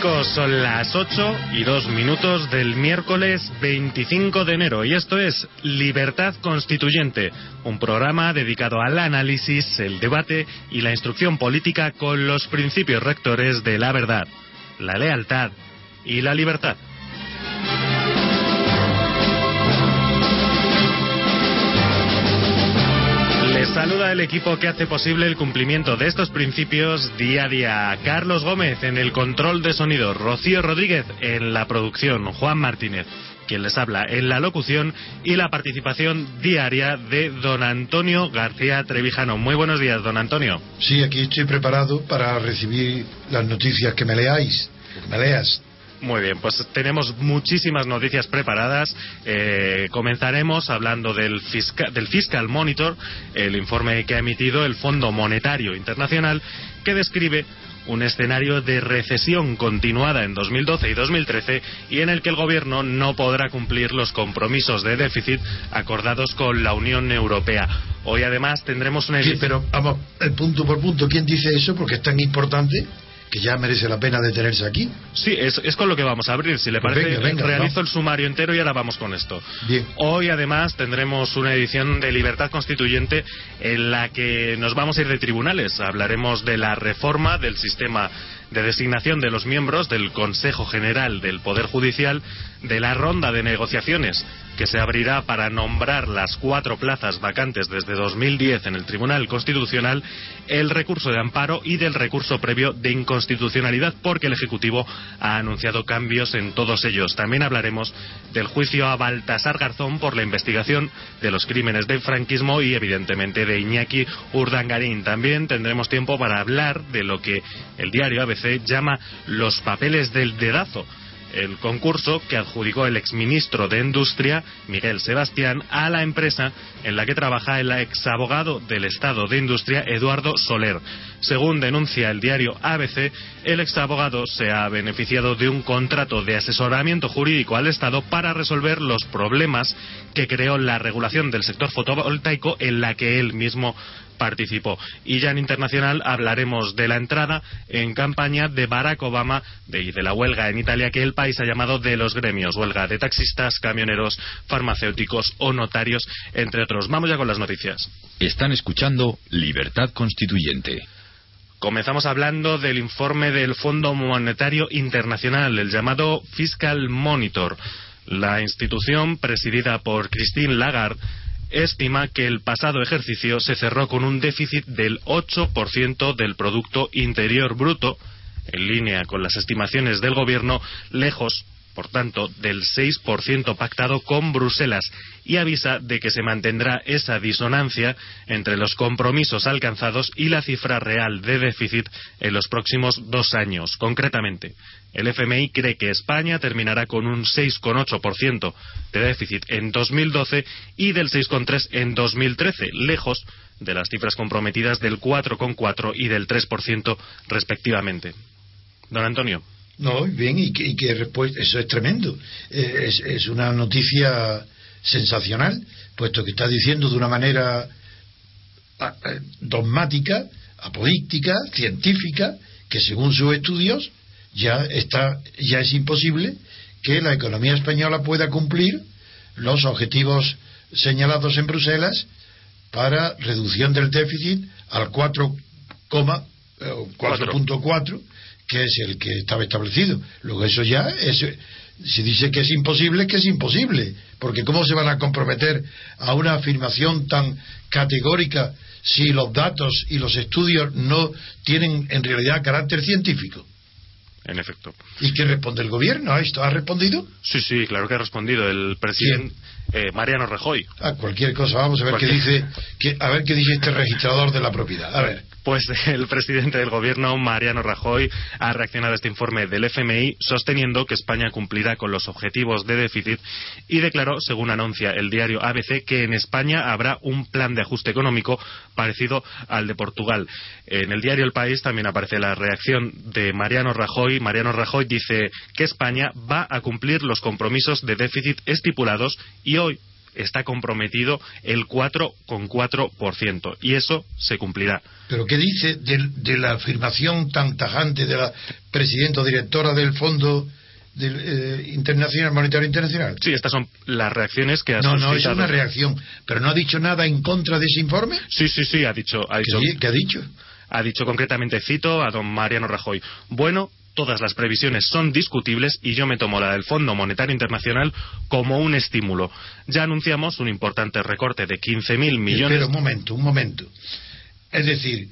Son las 8 y 2 minutos del miércoles 25 de enero y esto es Libertad Constituyente, un programa dedicado al análisis, el debate y la instrucción política con los principios rectores de la verdad, la lealtad y la libertad. El equipo que hace posible el cumplimiento de estos principios día a día. Carlos Gómez en el control de sonido, Rocío Rodríguez en la producción, Juan Martínez quien les habla en la locución y la participación diaria de don Antonio García Trevijano. Muy buenos días, don Antonio. Sí, aquí estoy preparado para recibir las noticias que me leáis, me leas. Muy bien, pues tenemos muchísimas noticias preparadas. Eh, comenzaremos hablando del, del Fiscal Monitor, el informe que ha emitido el Fondo Monetario Internacional, que describe un escenario de recesión continuada en 2012 y 2013 y en el que el gobierno no podrá cumplir los compromisos de déficit acordados con la Unión Europea. Hoy además tendremos una. Sí, pero vamos, punto por punto, ¿quién dice eso? Porque es tan importante que ya merece la pena detenerse aquí. Sí, es, con lo que vamos a abrir. Si le pues parece, realizo el sumario entero y ahora vamos con esto. Bien. Hoy, además, tendremos una edición de Libertad Constituyente en la que nos vamos a ir de tribunales. Hablaremos de la reforma del sistema de designación de los miembros del Consejo General del Poder Judicial de la ronda de negociaciones que se abrirá para nombrar las cuatro plazas vacantes desde 2010 en el Tribunal Constitucional, el recurso de amparo y del recurso previo de inconstitucionalidad, porque el Ejecutivo ha anunciado cambios en todos ellos. También hablaremos del juicio a Baltasar Garzón por la investigación de los crímenes del franquismo y, evidentemente, de Iñaki Urdangarín. También tendremos tiempo para hablar de lo que el diario ABC llama los papeles del dedazo el concurso que adjudicó el exministro de Industria, Miguel Sebastián, a la empresa en la que trabaja el exabogado del Estado de Industria, Eduardo Soler. Según denuncia el diario ABC, el exabogado se ha beneficiado de un contrato de asesoramiento jurídico al Estado para resolver los problemas que creó la regulación del sector fotovoltaico en la que él mismo participó. Y ya en internacional hablaremos de la entrada en campaña de Barack Obama y de la huelga en Italia que el país ha llamado de los gremios, huelga de taxistas, camioneros, farmacéuticos o notarios, entre otros. Vamos ya con las noticias. Están escuchando Libertad Constituyente. Comenzamos hablando del informe del Fondo Monetario Internacional, el llamado Fiscal Monitor. La institución, presidida por Christine Lagarde, estima que el pasado ejercicio se cerró con un déficit del 8% del Producto Interior Bruto, en línea con las estimaciones del Gobierno, lejos por tanto, del 6% pactado con Bruselas y avisa de que se mantendrá esa disonancia entre los compromisos alcanzados y la cifra real de déficit en los próximos dos años. Concretamente, el FMI cree que España terminará con un 6,8% de déficit en 2012 y del 6,3% en 2013, lejos de las cifras comprometidas del 4,4% y del 3% respectivamente. Don Antonio. No, bien, y que, y eso es tremendo. Eh, es, una noticia sensacional, puesto que está diciendo de una manera dogmática, apodíctica, científica, que según sus estudios ya está, ya es imposible que la economía española pueda cumplir los objetivos señalados en Bruselas para reducción del déficit al 4,4 que es el que estaba establecido. Luego eso ya es, si dice que es imposible, que es imposible, porque ¿cómo se van a comprometer a una afirmación tan categórica si los datos y los estudios no tienen en realidad carácter científico? en efecto. ¿Y qué responde el gobierno a esto? ¿Ha respondido? Sí, sí, claro que ha respondido el presidente eh, Mariano Rajoy. A cualquier cosa, vamos a ver qué dice, a ver qué dice este registrador de la propiedad. A ver. Pues el presidente del gobierno, Mariano Rajoy, ha reaccionado a este informe del FMI sosteniendo que España cumplirá con los objetivos de déficit y declaró, según anuncia el diario ABC, que en España habrá un plan de ajuste económico parecido al de Portugal. En el diario El País también aparece la reacción de Mariano Rajoy. Mariano Rajoy dice que España va a cumplir los compromisos de déficit estipulados y hoy está comprometido el 4,4% y eso se cumplirá. ¿Pero qué dice de, la afirmación tan tajante de la presidenta o directora del Fondo del, eh, Internacional Monetario Internacional? Sí, estas son las reacciones que ha No, no, es una reacción. ¿Pero no ha dicho nada en contra de ese informe? Sí, sí, sí, ha dicho... Ha dicho ¿Qué, ha dicho? Ha dicho concretamente, cito a don Mariano Rajoy, bueno, todas las previsiones son discutibles y yo me tomo la del Fondo Monetario Internacional como un estímulo. Ya anunciamos un importante recorte de 15.000 millones. Pero un momento, un momento. Es decir,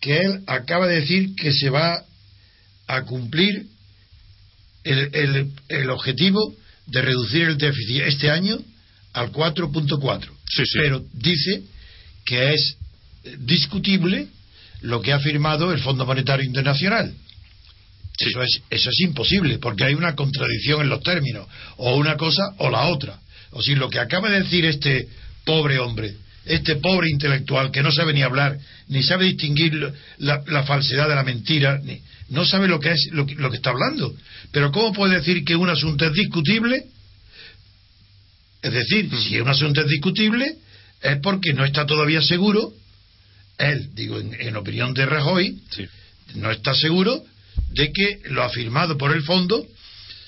que él acaba de decir que se va a cumplir el, el, objetivo de reducir el déficit este año al 4.4. Sí, sí. Pero dice que es discutible lo que ha firmado el Fondo Monetario Internacional. Eso, es, eso es imposible, porque hay una contradicción en los términos, o una cosa o la otra. O si lo que acaba de decir este pobre hombre, este pobre intelectual que no sabe ni hablar, ni sabe distinguir la, falsedad de la mentira, ni, no sabe lo que es lo que, está hablando. Pero ¿cómo puede decir que un asunto es discutible? Es decir, mm. si un asunto es discutible, es porque no está todavía seguro, él, digo, en, opinión de Rajoy, no está seguro de que lo afirmado por el fondo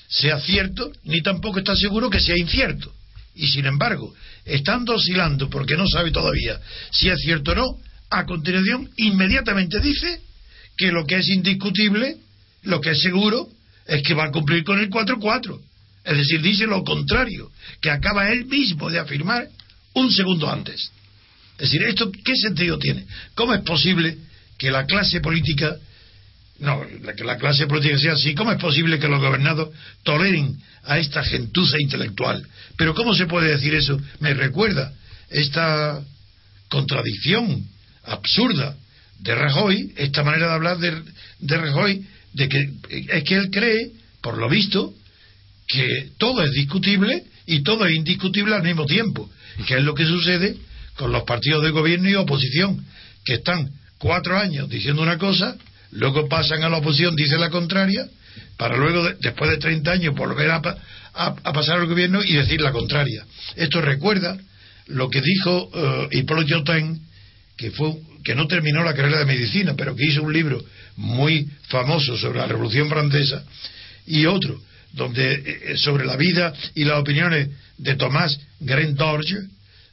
sea cierto, ni tampoco está seguro que sea incierto. Y sin embargo, estando oscilando porque no sabe todavía si es cierto o no, a continuación inmediatamente dice que lo que es indiscutible, lo que es seguro, es que va a cumplir con el 4-4. Es decir, dice lo contrario, que acaba él mismo de afirmar un segundo antes. Es decir, ¿esto qué sentido tiene? ¿Cómo es posible que la clase política no, que la clase política sea así. ¿Cómo es posible que los gobernados toleren a esta gentuza intelectual? Pero ¿cómo se puede decir eso? Me recuerda esta contradicción absurda de Rajoy, esta manera de hablar de, de Rajoy, de que es que él cree, por lo visto, que todo es discutible y todo es indiscutible al mismo tiempo, que es lo que sucede con los partidos de gobierno y oposición, que están cuatro años diciendo una cosa luego pasan a la oposición, dice la contraria, para luego, después de 30 años, volver a, pasar al gobierno y decir la contraria. Esto recuerda lo que dijo uh, Hippolyte que, fue, que no terminó la carrera de medicina, pero que hizo un libro muy famoso sobre la Revolución Francesa, y otro donde eh, eh, sobre la vida y las opiniones de Tomás Grandorge,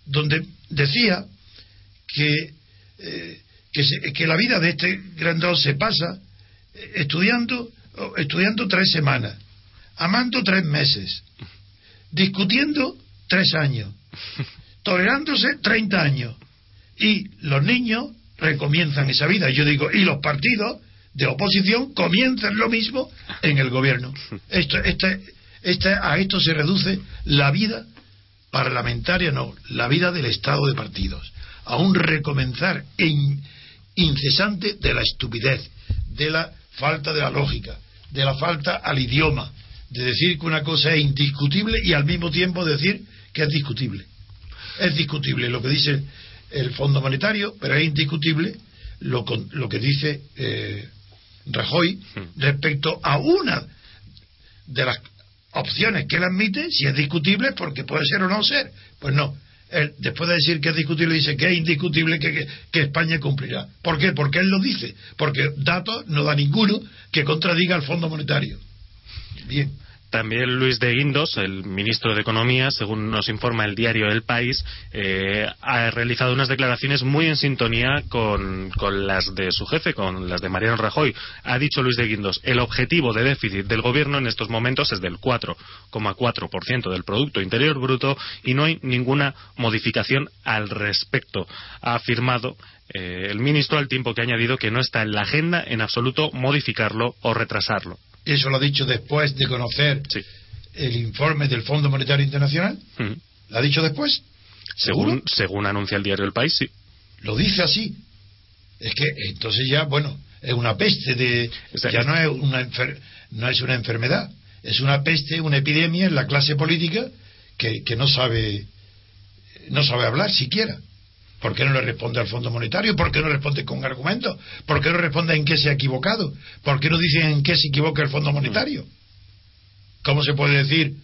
donde decía que que, la vida de este grandón se pasa eh, estudiando, estudiando tres semanas, amando tres meses, discutiendo tres años, tolerándose treinta años. Y los niños recomienzan esa vida. Yo digo, y los partidos de oposición comienzan lo mismo en el gobierno. Esto, este, este, a esto se reduce la vida parlamentaria, no, la vida del Estado de partidos. A un recomenzar en incesante de la estupidez, de la falta de la lógica, de la falta al idioma, de decir que una cosa es indiscutible y al mismo tiempo decir que es discutible. Es discutible lo que dice el Fondo Monetario, pero es indiscutible lo, lo que dice eh, Rajoy hmm. respecto a una de las opciones que él admite, si es discutible, porque puede ser o no ser. Pues no, después de decir que es discutible, dice que es indiscutible que, que, España cumplirá. ¿Por qué? Porque él lo dice. Porque datos no da ninguno que contradiga al Fondo Monetario. Bien. También Luis de Guindos, el ministro de Economía, según nos informa el diario El País, eh, ha realizado unas declaraciones muy en sintonía con, las de su jefe, con las de Mariano Rajoy. Ha dicho Luis de Guindos, el objetivo de déficit del gobierno en estos momentos es del 4,4% del Producto Interior Bruto y no hay ninguna modificación al respecto. Ha afirmado eh, el ministro al tiempo que ha añadido que no está en la agenda en absoluto modificarlo o retrasarlo. Eso lo ha dicho después de conocer Sí. el informe del Fondo Monetario Internacional. ¿Lo ha dicho después? ¿Seguro? Según, según anuncia el diario El País, sí. Lo dice así. Es que entonces ya, bueno, es una peste de. O sea, ya no es una enfer- no es una enfermedad, es una peste, una epidemia en la clase política que, que no sabe no sabe hablar siquiera. ¿Por qué no le responde al Fondo Monetario? ¿Por qué no responde con argumentos? ¿Por qué no responde en qué se ha equivocado? ¿Por qué no dicen en qué se equivoca el Fondo Monetario? ¿Cómo se puede decir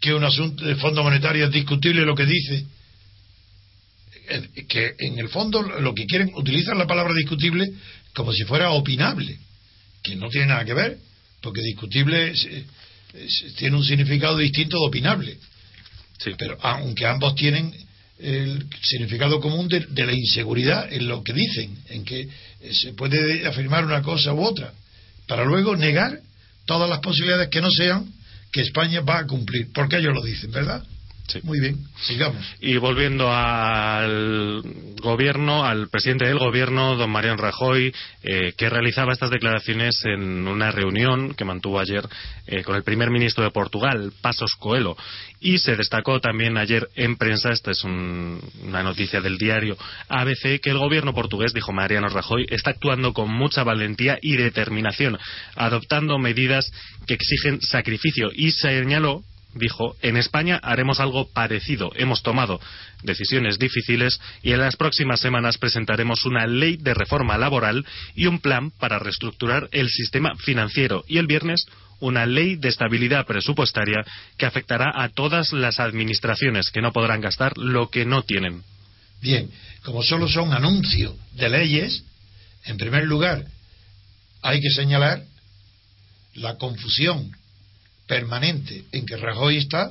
que un asunto del Fondo Monetario es discutible lo que dice? Eh, Que en el fondo lo que quieren, utilizan la palabra discutible como si fuera opinable, que no tiene nada que ver, porque discutible es- es- tiene un significado distinto de opinable. Sí. Pero aunque ambos tienen el significado común de, la inseguridad en lo que dicen, en que eh, se puede afirmar una cosa u otra, para luego negar todas las posibilidades que no sean que España va a cumplir, porque ellos lo dicen, ¿verdad? Sí. Muy bien, sigamos. Y volviendo al gobierno, al presidente del gobierno, don Mariano Rajoy, eh, que realizaba estas declaraciones en una reunión que mantuvo ayer eh, con el primer ministro de Portugal, Pasos Coelho. Y se destacó también ayer en prensa, esta es un- una noticia del diario ABC, que el gobierno portugués, dijo Mariano Rajoy, está actuando con mucha valentía y determinación, adoptando medidas que exigen sacrificio. Y señaló dijo, en España haremos algo parecido. Hemos tomado decisiones difíciles y en las próximas semanas presentaremos una ley de reforma laboral y un plan para reestructurar el sistema financiero. Y el viernes una ley de estabilidad presupuestaria que afectará a todas las administraciones que no podrán gastar lo que no tienen. Bien, como solo son anuncios de leyes, en primer lugar, hay que señalar la confusión permanente en que Rajoy está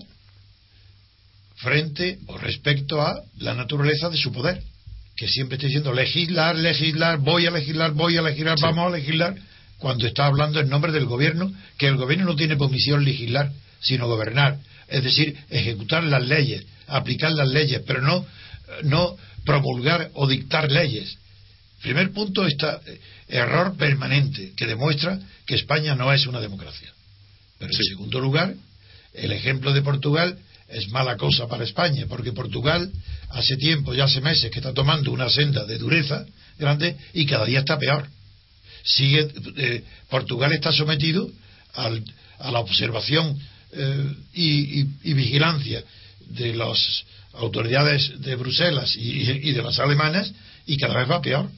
frente o respecto a la naturaleza de su poder, que siempre está diciendo legislar, legislar, voy a legislar, voy a legislar, Sí. vamos a legislar, cuando está hablando en nombre del gobierno, que el gobierno no tiene por misión legislar, sino gobernar, es decir, ejecutar las leyes, aplicar las leyes, pero no, no promulgar o dictar leyes. Primer punto está eh, error permanente que demuestra que España no es una democracia. Pero en segundo lugar, el ejemplo de Portugal es mala cosa para España, porque Portugal hace tiempo, ya hace meses, que está tomando una senda de dureza grande y cada día está peor. Sigue, eh, Portugal está sometido al- a la observación eh, y, y- y vigilancia de las autoridades de Bruselas y, y de las alemanas y cada vez va peor.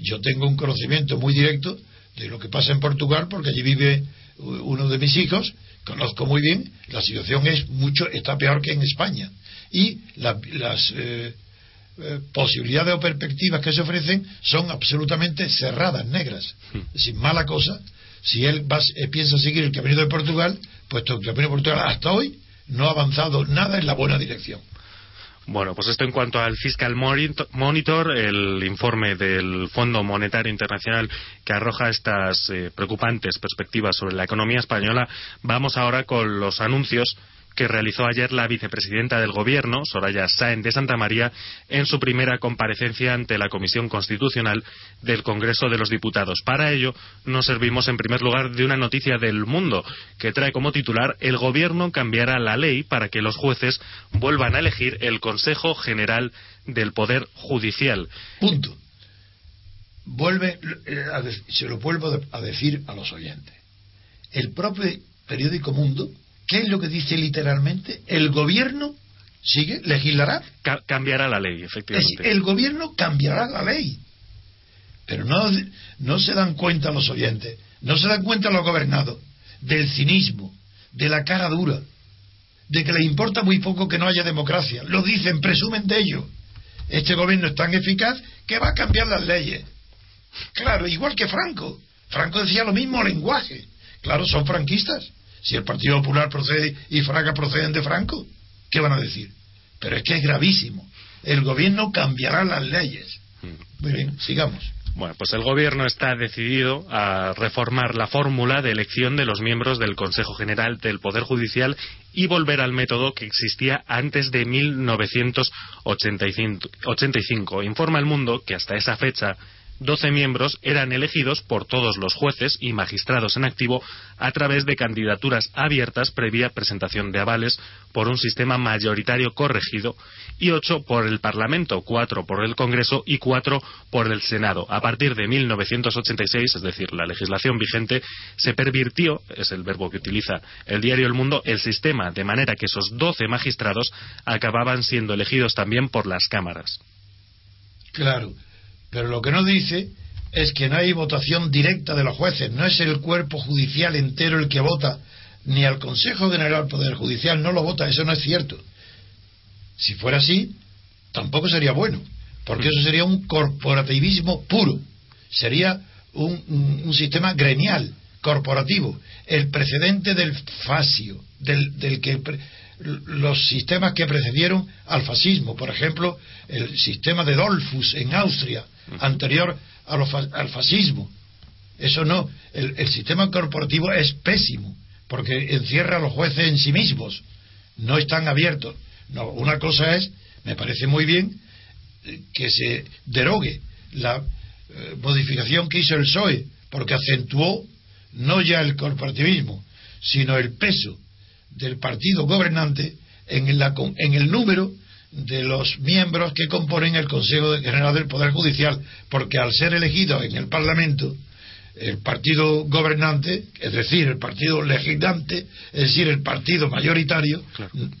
Yo tengo un conocimiento muy directo de lo que pasa en Portugal porque allí vive uno de mis hijos, conozco muy bien, la situación es mucho, está peor que en España. Y la- las eh, eh, posibilidades o perspectivas que se ofrecen son absolutamente cerradas, negras. Sin mala cosa, si él va- eh, piensa seguir el camino de Portugal, puesto que el camino de Portugal hasta hoy no ha avanzado nada en la buena dirección. Bueno, pues esto en cuanto al Fiscal Monito- Monitor, el informe del Fondo Monetario Internacional que arroja estas eh, preocupantes perspectivas sobre la economía española, vamos ahora con los anuncios que realizó ayer la vicepresidenta del Gobierno, Soraya Sáenz de Santa María, en su primera comparecencia ante la Comisión Constitucional del Congreso de los Diputados. Para ello, nos servimos en primer lugar de una noticia del mundo que trae como titular El Gobierno cambiará la ley para que los jueces vuelvan a elegir el Consejo General del Poder Judicial. Punto. Vuelve, eh, se lo vuelvo a decir a los oyentes. El propio periódico Mundo, ¿qué es lo que dice literalmente? El gobierno sigue, legislará. Ca- cambiará la ley, Es efectivamente. el gobierno cambiará la ley. Pero no, no se dan cuenta los oyentes, no se dan cuenta los gobernados del cinismo, de la cara dura, de que les importa muy poco que no haya democracia. Lo dicen, presumen de ello. Este gobierno es tan eficaz que va a cambiar las leyes. Claro, igual que Franco. Franco decía lo mismo lenguaje. Claro, son franquistas. Si el Partido Popular procede y Fraga proceden de Franco, ¿qué van a decir? Pero es que es gravísimo. El gobierno cambiará las leyes. Mm. Muy bien, sigamos. Bueno, pues el Gobierno está decidido a reformar la fórmula de elección de los miembros del Consejo General del Poder Judicial y volver al método que existía antes de 1985. Informa el mundo que hasta esa fecha 12 miembros eran elegidos por todos los jueces y magistrados en activo a través de candidaturas abiertas previa presentación de avales por un sistema mayoritario corregido y 8 por el Parlamento, 4 por el Congreso y 4 por el Senado. A partir de 1986, es decir, la legislación vigente, se pervirtió, es el verbo que utiliza el diario El Mundo, el sistema, de manera que esos 12 magistrados acababan siendo elegidos también por las cámaras. Claro, pero lo que no dice es que no hay votación directa de los jueces, no es el cuerpo judicial entero el que vota, ni al Consejo General Poder Judicial no lo vota, eso no es cierto. Si fuera así, tampoco sería bueno, porque eso sería un corporativismo puro, sería un, sistema gremial, corporativo, el precedente del fascio, del, del que los sistemas que precedieron al fascismo, por ejemplo, el sistema de Dolfus en Austria, anterior al fascismo. Eso no, el, sistema corporativo es pésimo, porque encierra a los jueces en sí mismos, no están abiertos. No, una cosa es, me parece muy bien, que se derogue la eh, modificación que hizo el PSOE, porque acentuó no ya el corporativismo, sino el peso del partido gobernante en, en el número de los miembros que componen el Consejo General del Poder Judicial, porque al ser elegido en el Parlamento, el partido gobernante, es decir, el partido legislante, es decir, el partido mayoritario,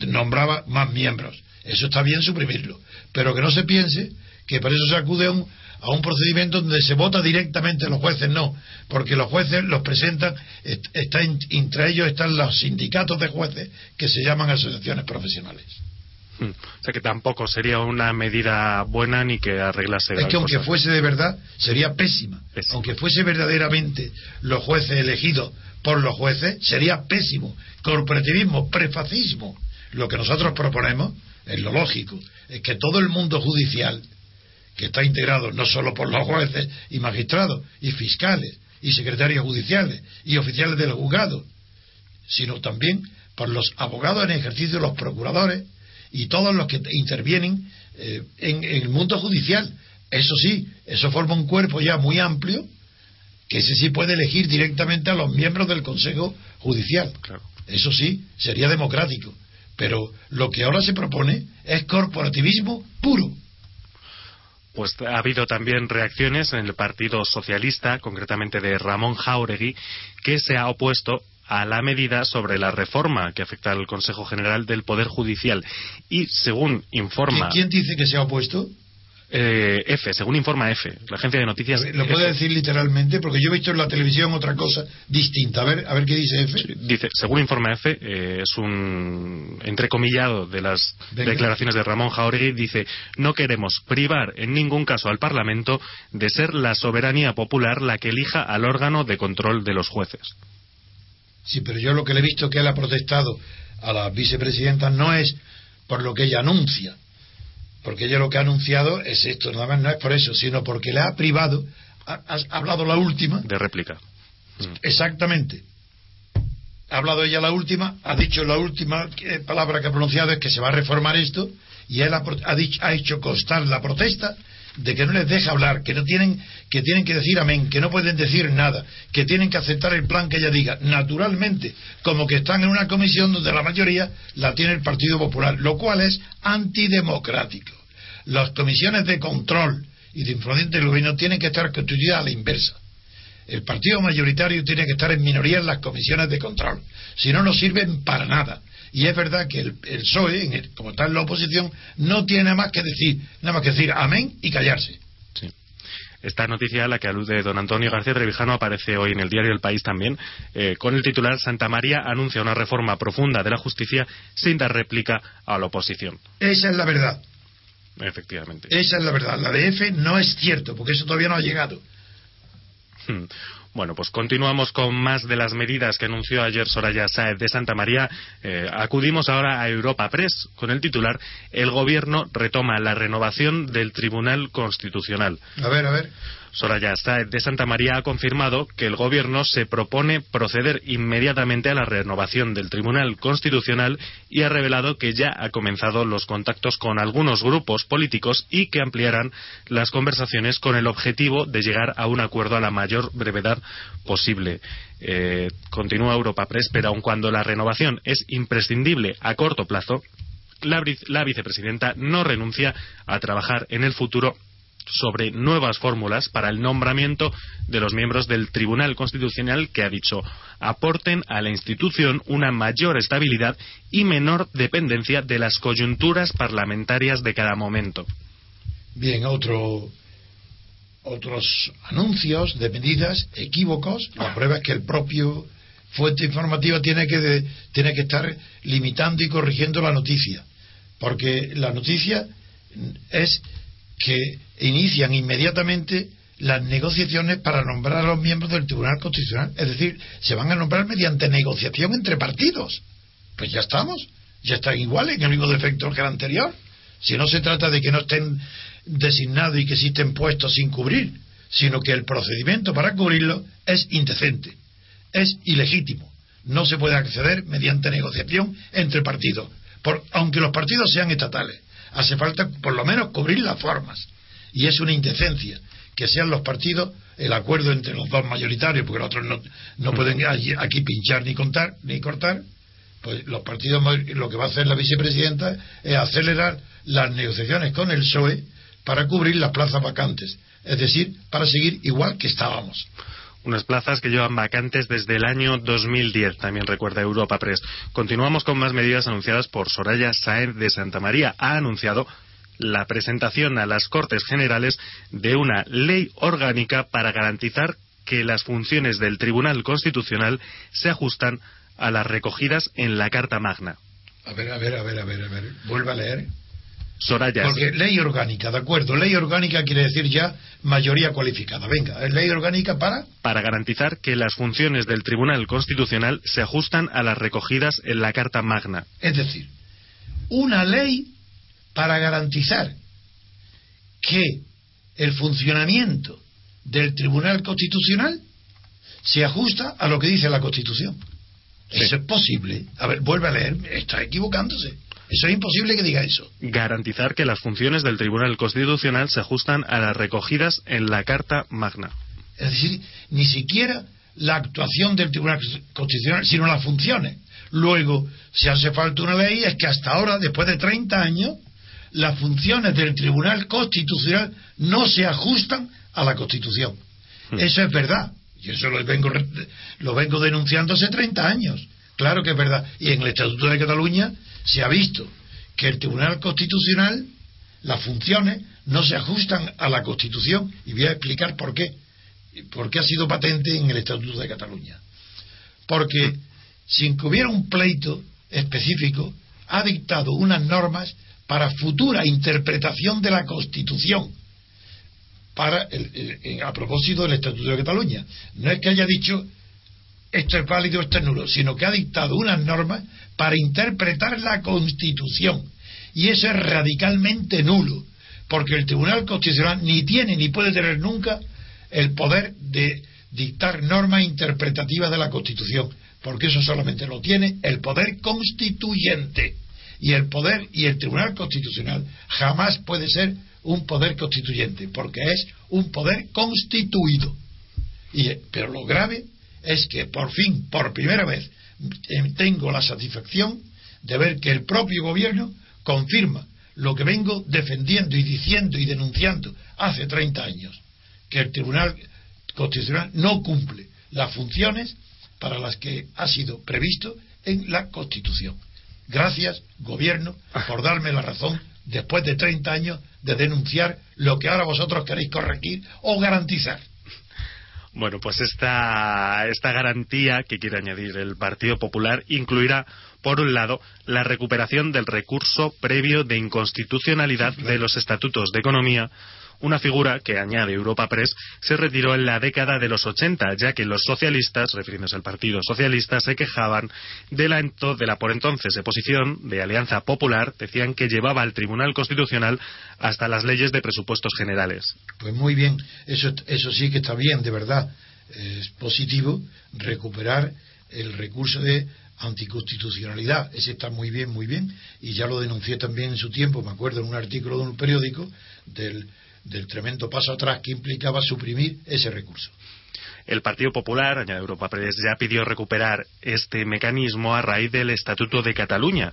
nombraba más miembros. Eso está bien suprimirlo, pero que no se piense que por eso se acude a un, a un procedimiento donde se vota directamente a los jueces, no, porque los jueces los presentan, está, entre ellos están los sindicatos de jueces que se llaman asociaciones profesionales. Hmm. O sea que tampoco sería una medida buena ni que arreglase. Es que aunque fuese de verdad, sería pésima. Aunque fuese verdaderamente los jueces elegidos por los jueces, sería pésimo. Corporativismo, prefascismo. Lo que nosotros proponemos es lo lógico, es que todo el mundo judicial, que está integrado no solo por los jueces y magistrados y fiscales y secretarios judiciales y oficiales del juzgado, sino también por los abogados en ejercicio, los procuradores, y todos los que intervienen eh, en, el mundo judicial. Eso sí, eso forma un cuerpo ya muy amplio que ese sí puede elegir directamente a los miembros del Consejo Judicial. Eso sí, sería democrático. Pero lo que ahora se propone es corporativismo puro. Pues ha habido también reacciones en el Partido Socialista, concretamente de Ramón Jauregui, que se ha opuesto a la medida sobre la reforma que afecta al Consejo General del Poder Judicial. Y según informa. ¿Quién dice que se ha opuesto? Eh, F, según informa F, la agencia de noticias. ¿Lo puede decir literalmente? Porque yo he visto en la televisión otra cosa distinta. A ver, a ver qué dice F. dice, según informa F, eh, es un entrecomillado de las declaraciones de Ramón Jauregui, dice, no queremos privar en ningún caso al Parlamento de ser la soberanía popular la que elija al órgano de control de los jueces. Sí, pero yo lo que le he visto que él ha protestado a la vicepresidenta no es por lo que ella anuncia, porque ella lo que ha anunciado es esto, nada más no es por eso, sino porque le ha privado, ha, hablado la última. De réplica. Mm. Exactamente. Ha hablado ella la última, ha dicho la última palabra que ha pronunciado es que se va a reformar esto, y él ha, dicho, ha hecho constar la protesta de que no les deja hablar, que no tienen que tienen que decir amén, que no pueden decir nada, que tienen que aceptar el plan que ella diga, naturalmente, como que están en una comisión donde la mayoría la tiene el Partido Popular, lo cual es antidemocrático. Las comisiones de control y de información del gobierno tienen que estar constituidas a la inversa. El partido mayoritario tiene que estar en minoría en las comisiones de control, si no, no sirven para nada. Y es verdad que el, PSOE, como está en la oposición, no tiene nada más que decir, nada más que decir amén y callarse. Sí. Esta noticia a la que alude don Antonio García Trevijano aparece hoy en el diario El País también, eh, con el titular Santa María anuncia una reforma profunda de la justicia sin dar réplica a la oposición. Esa es la verdad. Efectivamente. Esa es la verdad. La de F no es cierto, porque eso todavía no ha llegado. Hmm. Bueno, pues continuamos con más de las medidas que anunció ayer Soraya Sáez de Santa María. Eh, acudimos ahora a Europa Press con el titular El Gobierno retoma la renovación del Tribunal Constitucional. A ver, a ver. Soraya Sáez de Santa María ha confirmado que el Gobierno se propone proceder inmediatamente a la renovación del Tribunal Constitucional y ha revelado que ya ha comenzado los contactos con algunos grupos políticos y que ampliarán las conversaciones con el objetivo de llegar a un acuerdo a la mayor brevedad posible. Eh, continúa Europa Press, pero aun cuando la renovación es imprescindible a corto plazo, la, la vicepresidenta no renuncia a trabajar en el futuro sobre nuevas fórmulas para el nombramiento de los miembros del Tribunal Constitucional que ha dicho aporten a la institución una mayor estabilidad y menor dependencia de las coyunturas parlamentarias de cada momento. Bien, otro, otros anuncios de medidas equívocos. La prueba es que el propio fuente informativa tiene que, tiene que estar limitando y corrigiendo la noticia. Porque la noticia es que inician inmediatamente las negociaciones para nombrar a los miembros del Tribunal Constitucional. Es decir, se van a nombrar mediante negociación entre partidos. Pues ya estamos, ya están iguales en el mismo defecto que el anterior. Si no se trata de que no estén designados y que existen puestos sin cubrir, sino que el procedimiento para cubrirlo es indecente, es ilegítimo. No se puede acceder mediante negociación entre partidos, por, aunque los partidos sean estatales. Hace falta por lo menos cubrir las formas. Y es una indecencia que sean los partidos el acuerdo entre los dos mayoritarios, porque los otros no, no pueden aquí pinchar ni contar ni cortar, pues los partidos lo que va a hacer la vicepresidenta es acelerar las negociaciones con el PSOE para cubrir las plazas vacantes, es decir, para seguir igual que estábamos unas plazas que llevan vacantes desde el año 2010, también recuerda Europa Press. Continuamos con más medidas anunciadas por Soraya Sáenz de Santa María. Ha anunciado la presentación a las Cortes Generales de una ley orgánica para garantizar que las funciones del Tribunal Constitucional se ajustan a las recogidas en la Carta Magna. A ver, a ver, a ver, a ver, a ver. Vuelva a leer. Soraya. Porque ley orgánica, de acuerdo. Ley orgánica quiere decir ya mayoría cualificada. Venga, ¿es ley orgánica para? Para garantizar que las funciones del Tribunal Constitucional se ajustan a las recogidas en la Carta Magna. Es decir, una ley para garantizar que el funcionamiento del Tribunal Constitucional se ajusta a lo que dice la Constitución. Eso es posible. A ver, vuelve a leer, está equivocándose. Eso es imposible que diga eso. Garantizar que las funciones del Tribunal Constitucional se ajustan a las recogidas en la Carta Magna. Es decir, ni siquiera la actuación del Tribunal Constitucional, sino las funciones. Luego, si hace falta una ley, es que hasta ahora, después de 30 años, las funciones del Tribunal Constitucional no se ajustan a la Constitución. Hmm. Eso es verdad. Y eso lo vengo, lo vengo denunciando hace 30 años. Claro que es verdad. Y en el Estatuto de Cataluña se ha visto que el Tribunal Constitucional, las funciones, no se ajustan a la Constitución. Y voy a explicar por qué. Por qué ha sido patente en el Estatuto de Cataluña. Porque sin que hubiera un pleito específico, ha dictado unas normas para futura interpretación de la Constitución para a propósito del Estatuto de Cataluña. No es que haya dicho esto es válido, esto es nulo, sino que ha dictado unas normas para interpretar la Constitución. Y eso es radicalmente nulo, porque el Tribunal Constitucional ni tiene ni puede tener nunca el poder de dictar normas interpretativas de la Constitución, porque eso solamente lo tiene el poder constituyente y el poder y el Tribunal Constitucional jamás puede ser un poder constituyente, porque es un poder constituido. Y, pero lo grave es que por fin, por primera vez, tengo la satisfacción de ver que el propio gobierno confirma lo que vengo defendiendo y diciendo y denunciando hace 30 años, que el Tribunal Constitucional no cumple las funciones para las que ha sido previsto en la Constitución. Gracias, gobierno, por darme la razón después de 30 años de denunciar lo que ahora vosotros queréis corregir o garantizar. Bueno, pues esta, esta garantía que quiere añadir el Partido Popular incluirá, por un lado, la recuperación del recurso previo de inconstitucionalidad de los estatutos de economía, una figura que, añade Europa Press, se retiró en la década de los 80, ya que los socialistas, refiriéndose al Partido Socialista, se quejaban de la, de la por entonces oposición de Alianza Popular, decían que llevaba al Tribunal Constitucional hasta las leyes de presupuestos generales. Pues muy bien, eso, eso sí que está bien, de verdad. Es positivo recuperar el recurso de anticonstitucionalidad. Ese está muy bien, muy bien, y ya lo denuncié también en su tiempo, me acuerdo en un artículo de un periódico, del, del tremendo paso atrás que implicaba suprimir ese recurso. El Partido Popular, añade Europa Press, ya pidió recuperar este mecanismo a raíz del Estatuto de Cataluña,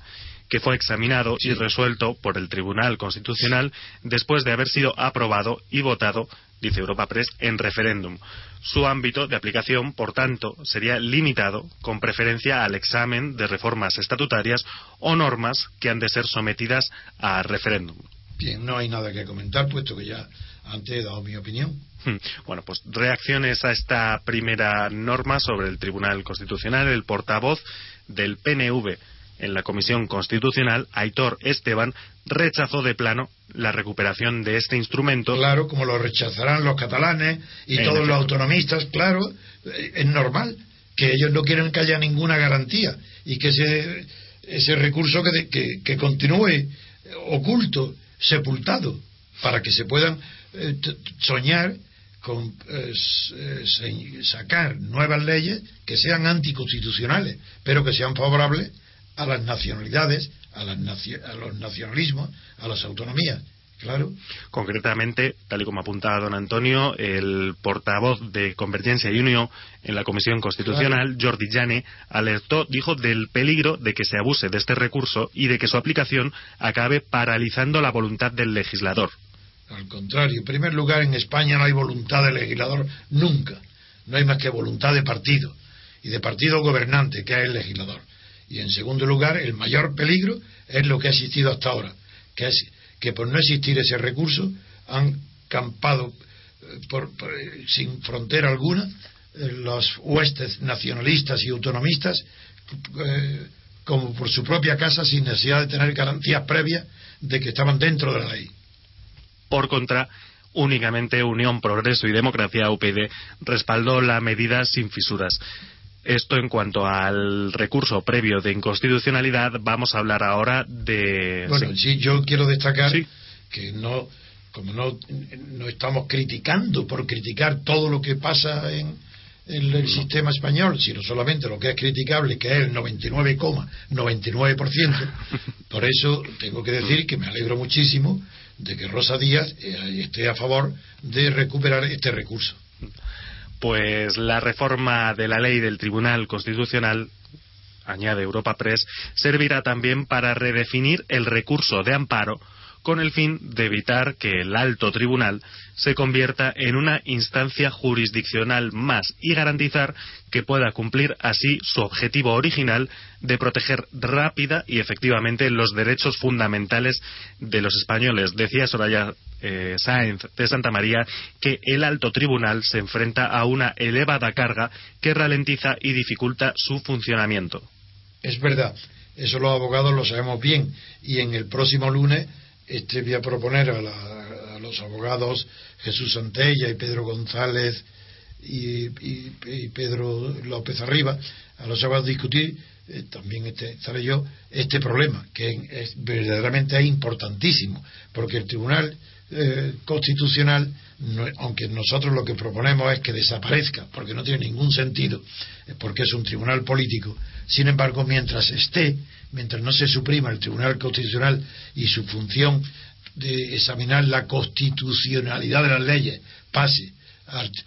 que fue examinado y resuelto por el Tribunal Constitucional después de haber sido aprobado y votado, dice Europa Press, en referéndum. Su ámbito de aplicación, por tanto, sería limitado con preferencia al examen de reformas estatutarias o normas que han de ser sometidas a referéndum. Bien, no hay nada que comentar, puesto que ya antes he dado mi opinión. Hmm. Bueno, pues reacciones a esta primera norma sobre el Tribunal Constitucional. El portavoz del PNV en la Comisión Constitucional, Aitor Esteban, rechazó de plano la recuperación de este instrumento. Claro, como lo rechazarán los catalanes y todos los autonomistas, claro, eh, es normal que ellos no quieren que haya ninguna garantía y que ese, ese recurso que, que continúe oculto, sepultado, para que se puedan eh, soñar con eh, sacar nuevas leyes que sean anticonstitucionales, pero que sean favorables a las nacionalidades, a, los nacionalismos, a las autonomías. Claro. Concretamente, tal y como apuntaba don Antonio, el portavoz de Convergencia y Unión en la Comisión Constitucional, Jordi Llane, alertó, dijo, del peligro de que se abuse de este recurso y de que su aplicación acabe paralizando la voluntad del legislador. Al contrario, en primer lugar, en España no hay voluntad del legislador nunca. No hay más que voluntad de partido y de partido gobernante, que es el legislador. Y en segundo lugar, el mayor peligro es lo que ha existido hasta ahora, que es que por no existir ese recurso han campado eh, eh, sin frontera alguna eh, los huestes nacionalistas y autonomistas como por su propia casa sin necesidad de tener garantías previas de que estaban dentro de la ley. Por contra, únicamente Unión, Progreso y Democracia, UPyD, respaldó la medida sin fisuras. Esto en cuanto al recurso previo de inconstitucionalidad, vamos a hablar ahora de. Bueno, sí, yo quiero destacar que no, como no, no estamos criticando por criticar todo lo que pasa en, el sistema español, sino solamente lo que es criticable, que es el 99,99%. Por eso tengo que decir que me alegro muchísimo de que Rosa Díaz eh, esté a favor de recuperar este recurso pues la reforma de la ley del Tribunal Constitucional añade Europa Press, servirá también para redefinir el recurso de amparo con el fin de evitar que el alto tribunal se convierta en una instancia jurisdiccional más y garantizar que pueda cumplir así su objetivo original de proteger rápida y efectivamente los derechos fundamentales de los españoles. Decía Soraya eh, Sáenz de Santa María que el alto tribunal se enfrenta a una elevada carga que ralentiza y dificulta su funcionamiento. Es verdad, eso los abogados lo sabemos bien y en el próximo lunes este voy a proponer a, los abogados Jesús Santella y Pedro González y, Pedro López Arriba, a los abogados discutir, eh, también este, estaré yo, este problema, que es, verdaderamente importantísimo, porque el Tribunal eh, Constitucional, aunque nosotros lo que proponemos es que desaparezca, porque no tiene ningún sentido, eh, porque es un tribunal político, sin embargo, mientras esté, mientras no se suprima el Tribunal Constitucional y su función de examinar la constitucionalidad de las leyes pase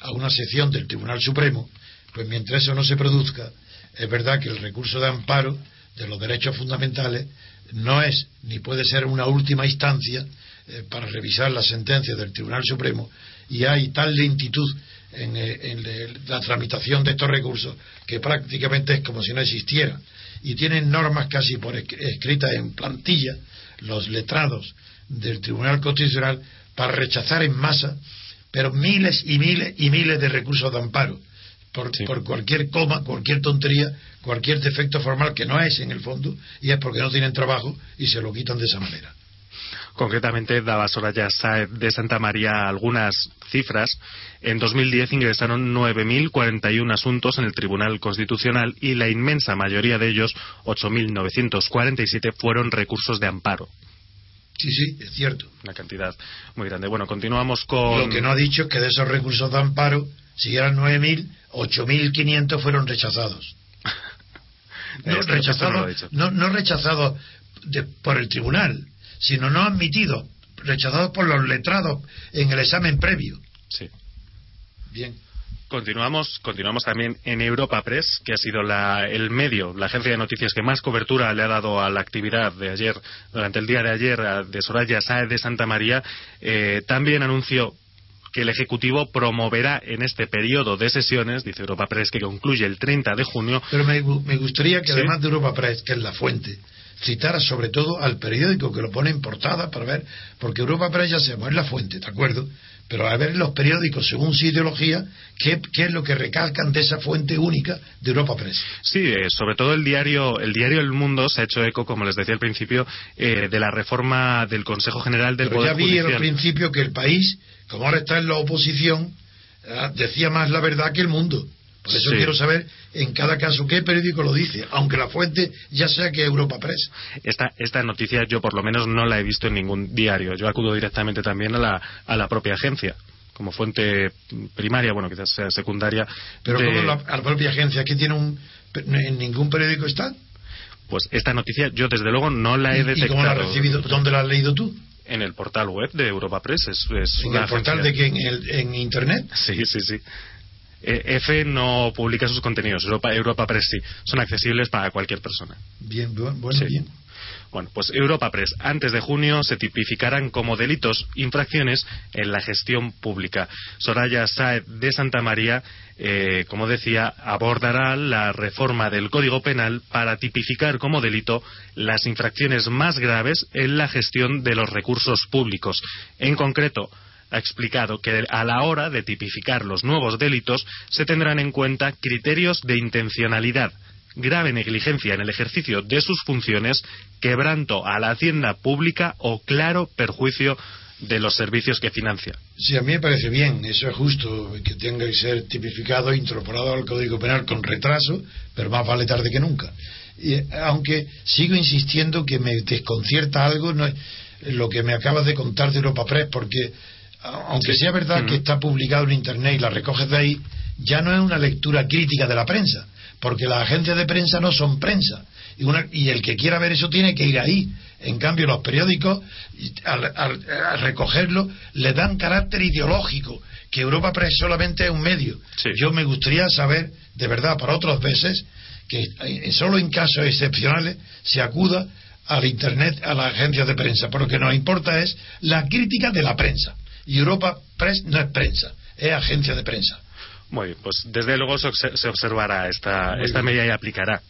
a una sección del Tribunal Supremo, pues mientras eso no se produzca, es verdad que el recurso de amparo de los derechos fundamentales no es ni puede ser una última instancia eh, para revisar la sentencia del Tribunal Supremo y hay tal lentitud en, eh, en, la tramitación de estos recursos que prácticamente es como si no existiera y tienen normas casi por escritas en plantilla los letrados del Tribunal Constitucional para rechazar en masa, pero miles y miles y miles de recursos de amparo por, por cualquier coma, cualquier tontería, cualquier defecto formal que no es en el fondo y es porque no tienen trabajo y se lo quitan de esa manera. Concretamente, daba Soraya Saez de Santa María algunas cifras. En 2010 ingresaron 9.041 asuntos en el Tribunal Constitucional y la inmensa mayoría de ellos, 8.947, fueron recursos de amparo. Sí, sí, es cierto. Una cantidad muy grande. Bueno, continuamos con. Lo que no ha dicho es que de esos recursos de amparo, si eran 9.000, 8.500 fueron rechazados. no, rechazados no, no, rechazados por el tribunal, sino no admitidos, rechazados por los letrados en el examen previo. Sí. Bien. Continuamos, continuamos también en Europa Press, que ha sido la, el medio, la agencia de noticias que más cobertura le ha dado a la actividad de ayer, durante el día de ayer, de Soraya Sáez de Santa María. Eh, también anunció que el Ejecutivo promoverá en este periodo de sesiones, dice Europa Press, que concluye el 30 de junio. Pero me, gustaría que además de Europa Press, que es la fuente, citara sobre todo al periódico que lo pone en portada para ver, porque Europa Press ya sabemos, es la fuente, ¿de acuerdo? pero a ver los periódicos según su ideología qué, es lo que recalcan de esa fuente única de Europa Press. Sí, eh, sobre todo el diario el diario El Mundo se ha hecho eco, como les decía al principio, eh, de la reforma del Consejo General del pero Poder ya vi al principio que el país, como ahora está en la oposición, eh, decía más la verdad que el mundo. Por eso quiero saber en cada caso qué periódico lo dice, aunque la fuente ya sea que Europa Press. Esta, esta noticia yo por lo menos no la he visto en ningún diario. Yo acudo directamente también a la, a la propia agencia como fuente primaria, bueno, quizás sea secundaria. Pero como la, a la propia agencia, que tiene un. ¿En ningún periódico está? Pues esta noticia yo desde luego no la he detectado. ¿Y cómo la has recibido? ¿Dónde la has leído tú? En el portal web de Europa Press. Es, ¿En el portal de que en, Internet? Sí, sí, sí. Eh, F no publica sus contenidos, Europa, Europa Press sí. Son accesibles para cualquier persona. Bien, bueno, bien. Bueno, pues Europa Press, antes de junio se tipificarán como delitos infracciones en la gestión pública. Soraya Saez de Santa María, eh, como decía, abordará la reforma del Código Penal para tipificar como delito las infracciones más graves en la gestión de los recursos públicos. En concreto, ha explicado que a la hora de tipificar los nuevos delitos se tendrán en cuenta criterios de intencionalidad, grave negligencia en el ejercicio de sus funciones, quebranto a la hacienda pública o claro perjuicio de los servicios que financia. Sí, a mí me parece bien, eso es justo, que tenga que ser tipificado e incorporado al Código Penal con retraso, pero más vale tarde que nunca. Y, aunque sigo insistiendo que me desconcierta algo no, lo que me acabas de contar de Europa Press, porque aunque sea verdad que está publicado en Internet y la recoges de ahí, ya no es una lectura crítica de la prensa, porque las agencias de prensa no son prensa. Y, el que quiera ver eso tiene que ir ahí. En cambio, los periódicos, al, recogerlo, le dan carácter ideológico, que Europa Press solamente es un medio. Yo me gustaría saber, de verdad, para otras veces, que eh, solo en casos excepcionales se acuda al Internet, a las agencias de prensa, porque lo que nos importa es la crítica de la prensa. Y Europa Press no es prensa, es agencia de prensa. Muy bien, pues desde luego se observará esta, esta medida y aplicará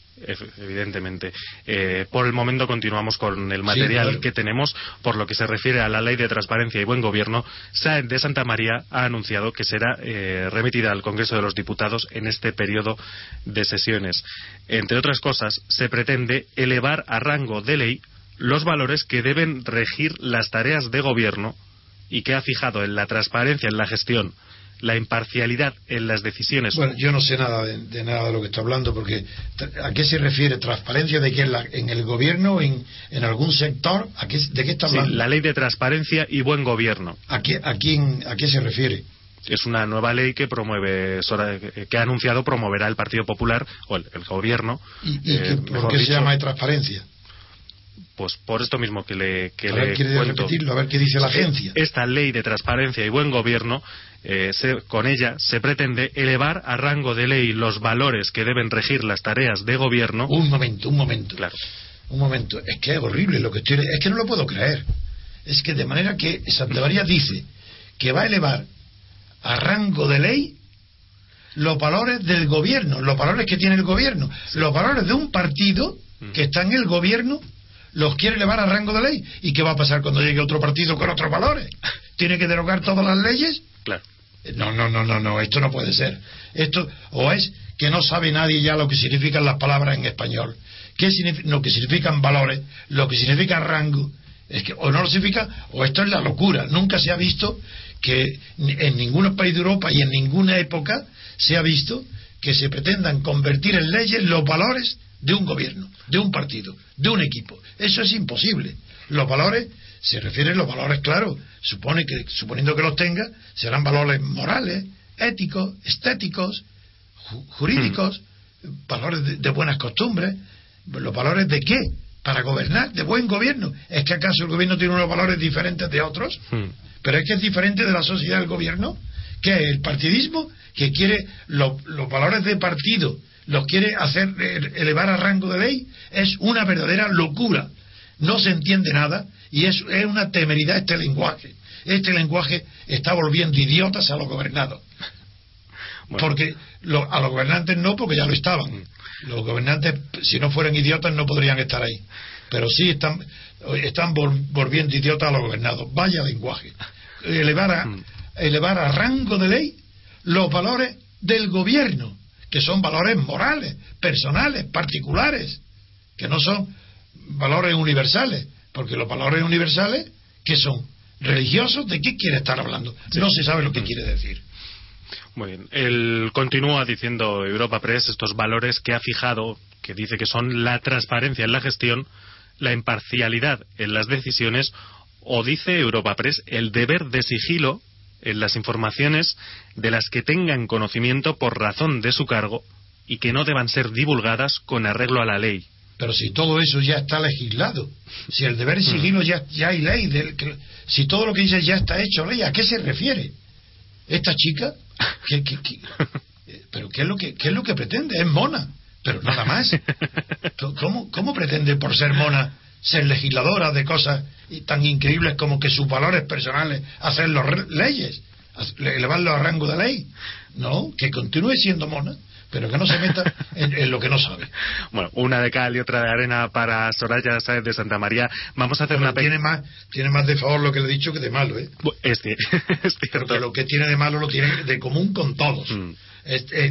evidentemente. Eh, por el momento continuamos con el material que tenemos. Por lo que se refiere a la Ley de Transparencia y Buen Gobierno, Sáenz de Santa María ha anunciado que será eh, remitida al Congreso de los Diputados en este periodo de sesiones. Entre otras cosas, se pretende elevar a rango de ley los valores que deben regir las tareas de gobierno y que ha fijado en la transparencia en la gestión, la imparcialidad en las decisiones. Bueno, yo no sé nada de, nada de lo que está hablando, porque ¿a qué se refiere? ¿Transparencia de qué? ¿En, el gobierno? En, ¿En algún sector? ¿A qué, ¿De qué está hablando? la ley de transparencia y buen gobierno. ¿A qué, a, quién, ¿A qué se refiere? Es una nueva ley que promueve, que ha anunciado promoverá el Partido Popular o el, gobierno. ¿Y, eh, por qué se llama de transparencia? Pues por esto mismo que le, que a ver, quiere repetirlo, a ver qué dice la agencia. Esta ley de transparencia y buen gobierno, eh, con ella se pretende elevar a rango de ley los valores que deben regir las tareas de gobierno. Un momento, un momento. Claro. Un momento. Es que es horrible lo que estoy. Es que no lo puedo creer. Es que de manera que Santa María dice que va a elevar a rango de ley los valores del gobierno, los valores que tiene el gobierno, los valores de un partido mm. que está en el gobierno los quiere elevar a rango de ley. ¿Y qué va a pasar cuando llegue otro partido con otros valores? ¿Tiene que derogar todas las leyes? Claro. No, no, no, no, no, esto no puede ser. Esto, o es que no sabe nadie ya lo que significan las palabras en español, qué lo que significan valores, lo que significa rango Es que o no lo significa o esto es la locura. Nunca se ha visto que en ningún país de Europa y en ninguna época se ha visto que se pretendan convertir en leyes los valores de un gobierno, de un partido, de un equipo. Eso es imposible. Los valores se refieren a los valores, claro, supone que suponiendo que los tenga, serán valores morales, éticos, estéticos, jurídicos, hmm. valores de buenas costumbres, los valores de qué? para gobernar, de buen gobierno. ¿Es que acaso el gobierno tiene unos valores diferentes de otros? Hmm. Pero es que es diferente de la sociedad del gobierno, que el partidismo, que quiere los valores de partido, los quiere hacer eh, elevar a rango de ley, es una verdadera locura. No se entiende nada y es, es una temeridad este lenguaje. Este lenguaje está volviendo idiotas a los gobernados. Porque a los gobernantes no, porque ya lo estaban. Hmm. Los gobernantes, si no fueran idiotas, no podrían estar ahí. Pero sí están, están volviendo idiotas a los gobernados. Vaya lenguaje. Elevar a, mm. elevar a rango de ley los valores del gobierno, que son valores morales, personales, particulares, que no son valores universales, porque los valores universales, ¿qué son? ¿Religiosos? ¿De qué quiere estar hablando? No se sabe lo que quiere decir. Muy bien. Él continúa diciendo Europa Press estos valores que ha fijado, que dice que son la transparencia en la gestión, la imparcialidad en las decisiones, o dice Europa Press el deber de sigilo en las informaciones de las que tengan conocimiento por razón de su cargo y que no deban ser divulgadas con arreglo a la ley. Pero si todo eso ya está legislado, si el deber de mm. sigilo ya, ya hay ley, si todo lo que dice ya está hecho ley, ¿a qué se refiere? Esta chica ¿Qué, pero qué es, lo que, qué es lo que pretende? Es mona, pero nada más. ¿Cómo, ¿Cómo pretende, por ser mona, ser legisladora de cosas tan increíbles como que sus valores personales, hacer las leyes, elevarlos a rango de ley? No, que continúe siendo mona pero que no se meta en, lo que no sabe. Bueno, una de cal y otra de arena para Soraya Sáez de Santa María. Vamos a hacer una tiene más Tiene más de favor lo que le he dicho que de malo, ¿eh? Es, Pero lo que tiene de malo lo tiene de común con todos. Mm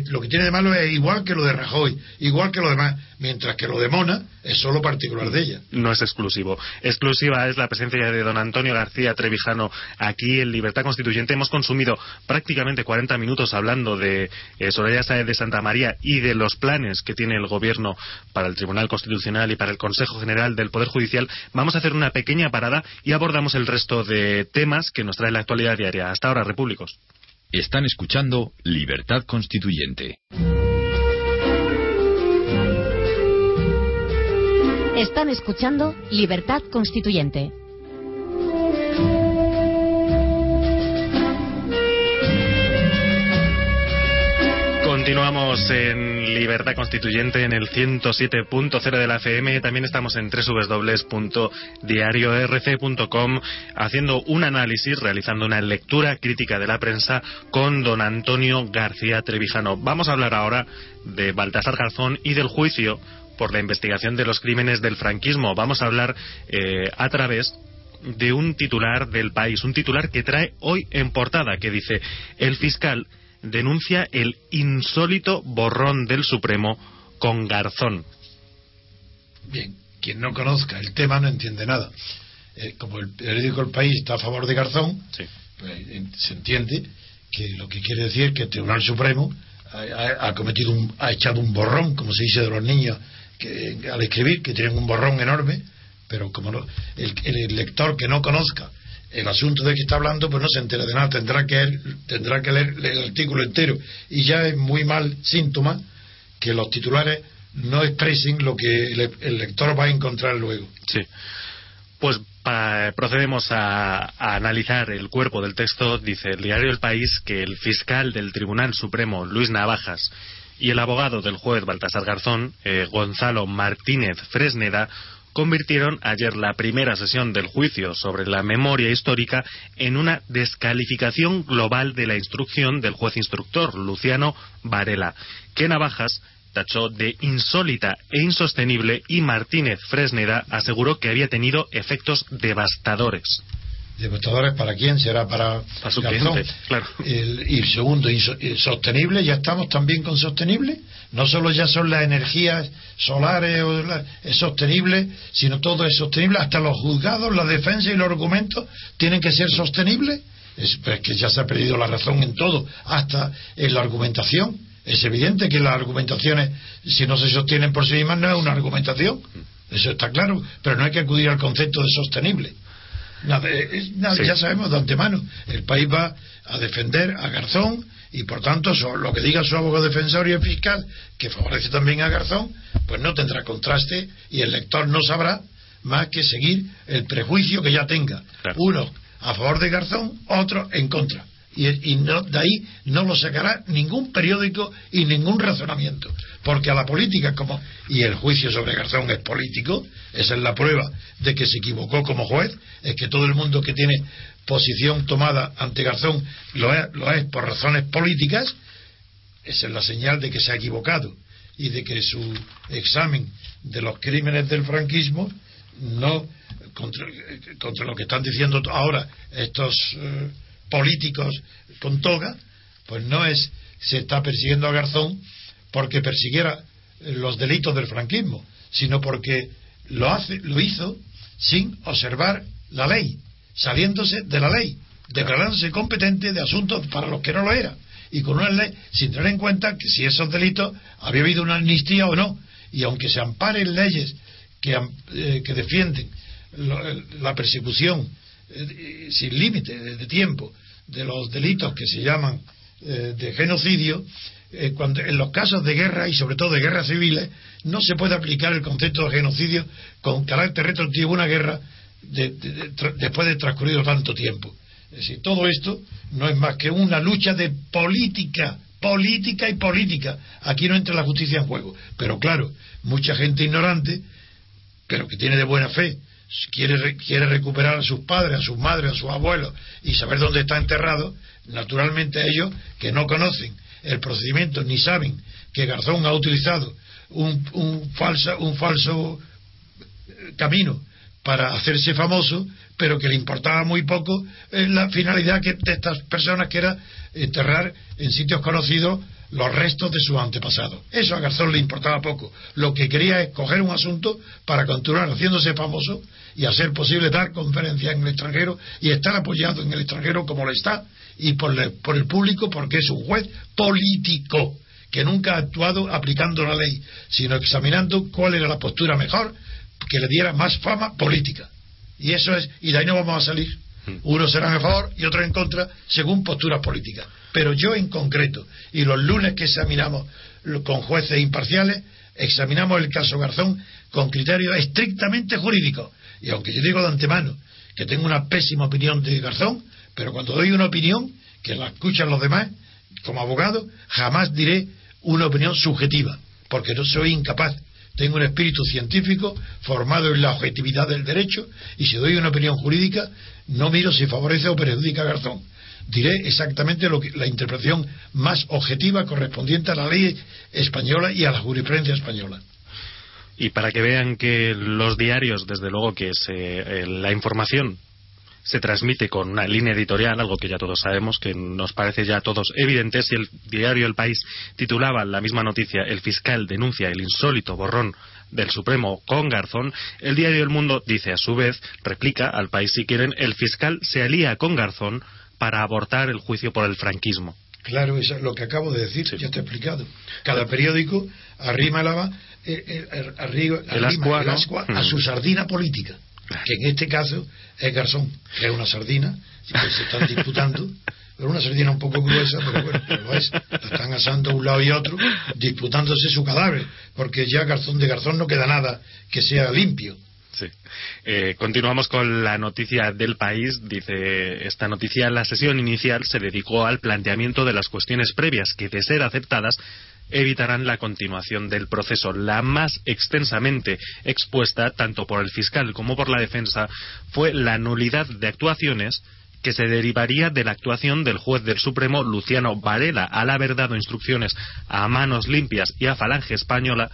lo que tiene de malo es igual que lo de Rajoy, igual que lo demás, mientras que lo de Mona es solo particular de ella. No es exclusivo. Exclusiva es la presencia de don Antonio García Trevijano aquí en Libertad Constituyente. Hemos consumido prácticamente 40 minutos hablando de eh, Soraya Sáez de Santa María y de los planes que tiene el Gobierno para el Tribunal Constitucional y para el Consejo General del Poder Judicial. Vamos a hacer una pequeña parada y abordamos el resto de temas que nos trae la actualidad diaria. Hasta ahora, repúblicos. Están escuchando Libertad Constituyente. Están escuchando Libertad Constituyente. Continuamos en Libertad Constituyente en el 107.0 de la FM. También estamos en www.diariorc.com haciendo un análisis, realizando una lectura crítica de la prensa con don Antonio García Trevijano. Vamos a hablar ahora de Baltasar Garzón y del juicio por la investigación de los crímenes del franquismo. Vamos a hablar eh, a través de un titular del país, un titular que trae hoy en portada, que dice el fiscal denuncia el insólito borrón del Supremo con Garzón. Bien, quien no conozca el tema no entiende nada. Eh, como el periódico El País está a favor de Garzón, pues, se entiende que lo que quiere decir que el Tribunal Supremo ha, cometido ha echado un borrón, como se dice de los niños que, al escribir, que tienen un borrón enorme, pero como el lector que no conozca el asunto de que está hablando, pues no se entera de nada, tendrá que, leer, tendrá que leer el artículo entero. Y ya es muy mal síntoma que los titulares no expresen lo que el, lector va a encontrar luego. Sí. Pues procedemos a, analizar el cuerpo del texto. Dice el diario El País que el fiscal del Tribunal Supremo, Luis Navajas, y el abogado del juez Baltasar Garzón, eh, Gonzalo Martínez Fresneda, convirtieron ayer la primera sesión del juicio sobre la memoria histórica en una descalificación global de la instrucción del juez instructor, Luciano Varela, que Navajas tachó de insólita e insostenible y Martínez Fresneda aseguró que había tenido efectos devastadores. Demoledores para quién? Será para, Para su cliente, claro. El- y segundo, sostenible, ya estamos también con sostenible. No solo ya son las energías solares o la- es sostenible, sino todo es sostenible. Hasta los juzgados, la defensa y los argumentos tienen que ser sostenibles. Es que ya se ha perdido la razón en todo, hasta en la argumentación. Es evidente que las argumentaciones, si no se sostienen por sí mismas, no es una argumentación. Eso está claro, pero no hay que acudir al concepto de sostenible. Sí. Ya sabemos de antemano, el país va a defender a Garzón y por tanto lo que diga su abogado defensor y el fiscal, que favorece también a Garzón, pues no tendrá contraste y el lector no sabrá más que seguir el prejuicio que ya tenga. Claro. Uno a favor de Garzón, otro en contra. Y, no, de ahí no lo sacará ningún periódico y ningún razonamiento. Porque a la política, como y el juicio sobre Garzón es político, esa es la prueba de que se equivocó como juez, es que todo el mundo que tiene posición tomada ante Garzón lo es, lo es por razones políticas, esa es la señal de que se ha equivocado y de que su examen de los crímenes del franquismo no contra, contra lo que están diciendo ahora estos eh, políticos con toga, pues no es se está persiguiendo a Garzón porque persiguiera eh, los delitos del franquismo, sino porque lo hace, lo hizo sin observar la ley, saliéndose de la ley, declarándose competente de asuntos para los que no lo era, y con una ley sin tener en cuenta que si esos delitos había habido una amnistía o no, y aunque se amparen leyes que, eh, que defienden lo- el- la persecución eh, sin límite de, tiempo de los delitos que se llaman eh, de genocidio, eh, cuando en los casos de guerra y sobre todo de guerras civiles no se puede aplicar el concepto de genocidio con carácter retroactivo una guerra de- de- después de transcurrido tanto tiempo. Es decir, todo esto no es más que una lucha de política, política y política. Aquí no entra la justicia en juego. Pero claro, mucha gente ignorante, pero que tiene de buena fe, quiere, re- quiere recuperar a sus padres, a sus madres, a sus abuelos y saber dónde está enterrado, naturalmente ellos que no conocen el procedimiento ni saben que Garzón ha utilizado un, un, falsa, un falso eh, camino para hacerse famoso, pero que le importaba muy poco eh, la finalidad que, de estas personas, que era enterrar en sitios conocidos los restos de sus antepasados. Eso a Garzón le importaba poco. Lo que quería es coger un asunto para continuar haciéndose famoso y hacer posible dar conferencias en el extranjero y estar apoyado en el extranjero como lo está y por, por el público porque es un juez político que nunca ha actuado aplicando la ley, sino examinando cuál era la postura mejor que le diera más fama política. Y eso es, y de ahí no vamos a salir. Unos serán a favor y otros en contra, según posturas políticas. Pero yo en concreto, y los lunes que examinamos con jueces imparciales, examinamos el caso Garzón con criterios estrictamente jurídicos. Y aunque yo digo de antemano que tengo una pésima opinión de Garzón, pero cuando doy una opinión, que la escuchan los demás, como abogado, jamás diré una opinión subjetiva, porque no soy incapaz. Tengo un espíritu científico formado en la objetividad del derecho y si doy una opinión jurídica no miro si favorece o perjudica a Garzón. Diré exactamente lo que, la interpretación más objetiva correspondiente a la ley española y a la jurisprudencia española. Y para que vean que los diarios, desde luego que se, eh, la información se transmite con una línea editorial, algo que ya todos sabemos, que nos parece ya a todos evidente, si el diario El País titulaba la misma noticia, el fiscal denuncia el insólito borrón del Supremo con Garzón, el diario El Mundo dice a su vez, replica al país si quieren, el fiscal se alía con Garzón para abortar el juicio por el franquismo. Claro, eso es lo que acabo de decir, Sí. ya te he explicado. Cada periódico arrima, la, eh, eh, arriba- El ascua, el a Mm. su sardina política, que en este caso es Garzón, que es una sardina que se están disputando, pero una sardina un poco gruesa, pero bueno, pero es. La están asando a un lado y otro, disputándose su cadáver, porque ya Garzón de Garzón no queda nada que sea limpio. Sí. Eh, continuamos con la noticia del país. Dice esta noticia: la sesión inicial se dedicó al planteamiento de las cuestiones previas que, de ser aceptadas, evitarán la continuación del proceso. La más extensamente expuesta, tanto por el fiscal como por la defensa, fue la nulidad de actuaciones que se derivaría de la actuación del juez del Supremo Luciano Varela al haber dado instrucciones a manos limpias y a Falange Española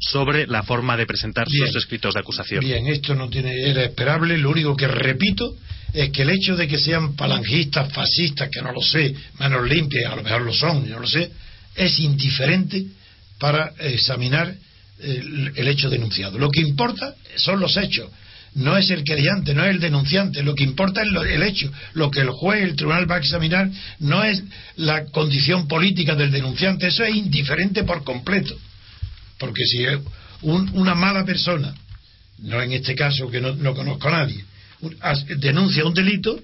sobre la forma de presentar Bien. sus escritos de acusación. Bien, esto no tiene, era esperable, lo único que repito es que el hecho de que sean palangistas, fascistas, que no lo sé, manos limpias, a lo mejor lo son, yo lo sé, es indiferente para examinar el, el hecho denunciado. Lo que importa son los hechos, no es el querellante, no es el denunciante, lo que importa es lo, el hecho. Lo que el juez, el tribunal va a examinar no es la condición política del denunciante, eso es indiferente por completo. Porque si es un- una mala persona, no en este caso que no, no conozco a nadie, denuncia un delito,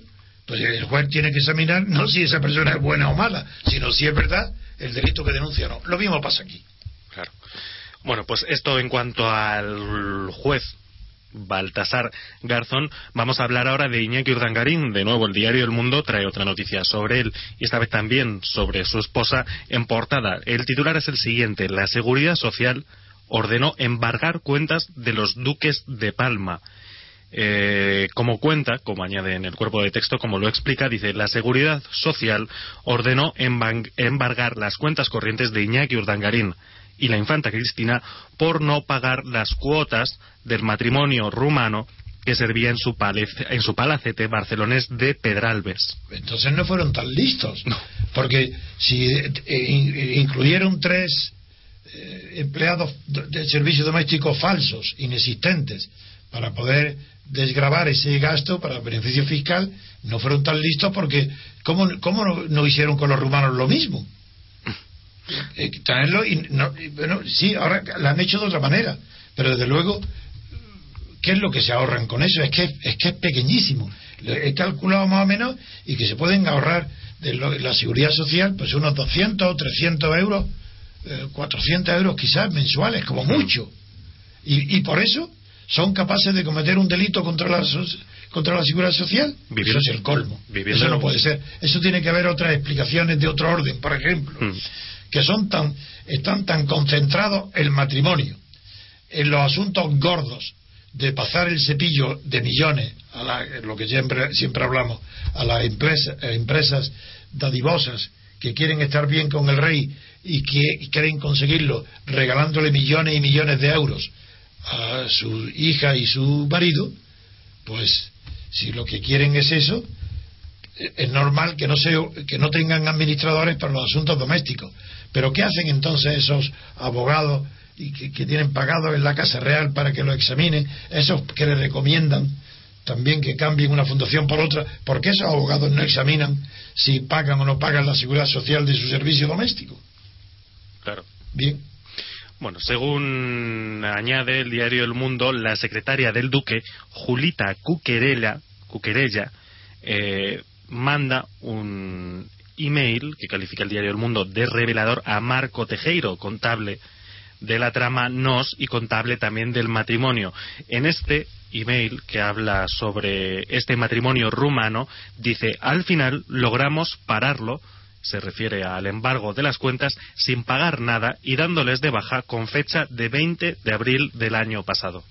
pues el juez tiene que examinar no si esa persona es buena o mala, sino si es verdad el delito que denuncia o no. Lo mismo pasa aquí. Claro. Bueno, pues esto en cuanto al juez Baltasar Garzón, vamos a hablar ahora de Iñaki Urdangarín. De nuevo, el diario El Mundo trae otra noticia sobre él y esta vez también sobre su esposa en portada. El titular es el siguiente: La Seguridad Social ordenó embargar cuentas de los duques de Palma. Eh, como cuenta, como añade en el cuerpo de texto, como lo explica, dice, la Seguridad Social ordenó embargar las cuentas corrientes de Iñaki Urdangarín y la infanta Cristina por no pagar las cuotas del matrimonio rumano que servía en su, en su palacete barcelonés de Pedralbes. Entonces no fueron tan listos. No. Porque si eh, in- incluyeron tres eh, empleados de de servicio doméstico falsos, inexistentes, para poder desgravar ese gasto para beneficio fiscal, no fueron tan listos porque ¿cómo, cómo no, no hicieron con los rumanos lo mismo? Eh, traerlo y no- y, bueno, sí, ahora lo han hecho de otra manera, pero desde luego ¿Qué es lo que se ahorran con eso? Es que es, que es pequeñísimo. He calculado más o menos y que se pueden ahorrar de lo- la seguridad social pues unos 200 o 300 euros, eh, 400 euros quizás mensuales, como mucho. Y, y por eso son capaces de cometer un delito contra la, contra la seguridad social. Viviendo- eso es el colmo. viviendo- Eso no puede ser. Eso tiene que haber otras explicaciones de otro orden, por ejemplo, Mm. que son tan, están tan concentrados el matrimonio en los asuntos gordos de pasar el cepillo de millones a la- lo que siempre, siempre hablamos a las empresas, a empresas dadivosas que quieren estar bien con el rey y que y quieren conseguirlo regalándole millones y millones de euros a su hija y su marido pues si lo que quieren es eso es normal que no se, que no tengan administradores para los asuntos domésticos. Pero ¿qué hacen entonces esos abogados y que, que tienen pagado en la Casa Real para que lo examinen? Esos que les recomiendan también que cambien una fundación por otra. ¿Por qué esos abogados no examinan si pagan o no pagan la seguridad social de su servicio doméstico? Claro. Bien. Bueno, según añade el diario El Mundo, la secretaria del Duque, Julita Cuquerella, Cuquerella eh, manda un email que califica el diario El Mundo de revelador a Marco Tejero, contable de la trama NOS y contable también del matrimonio. En este email que habla sobre este matrimonio rumano, dice, al final logramos pararlo, se refiere al embargo de las cuentas, sin pagar nada y dándoles de baja con fecha de 20 de abril del año pasado.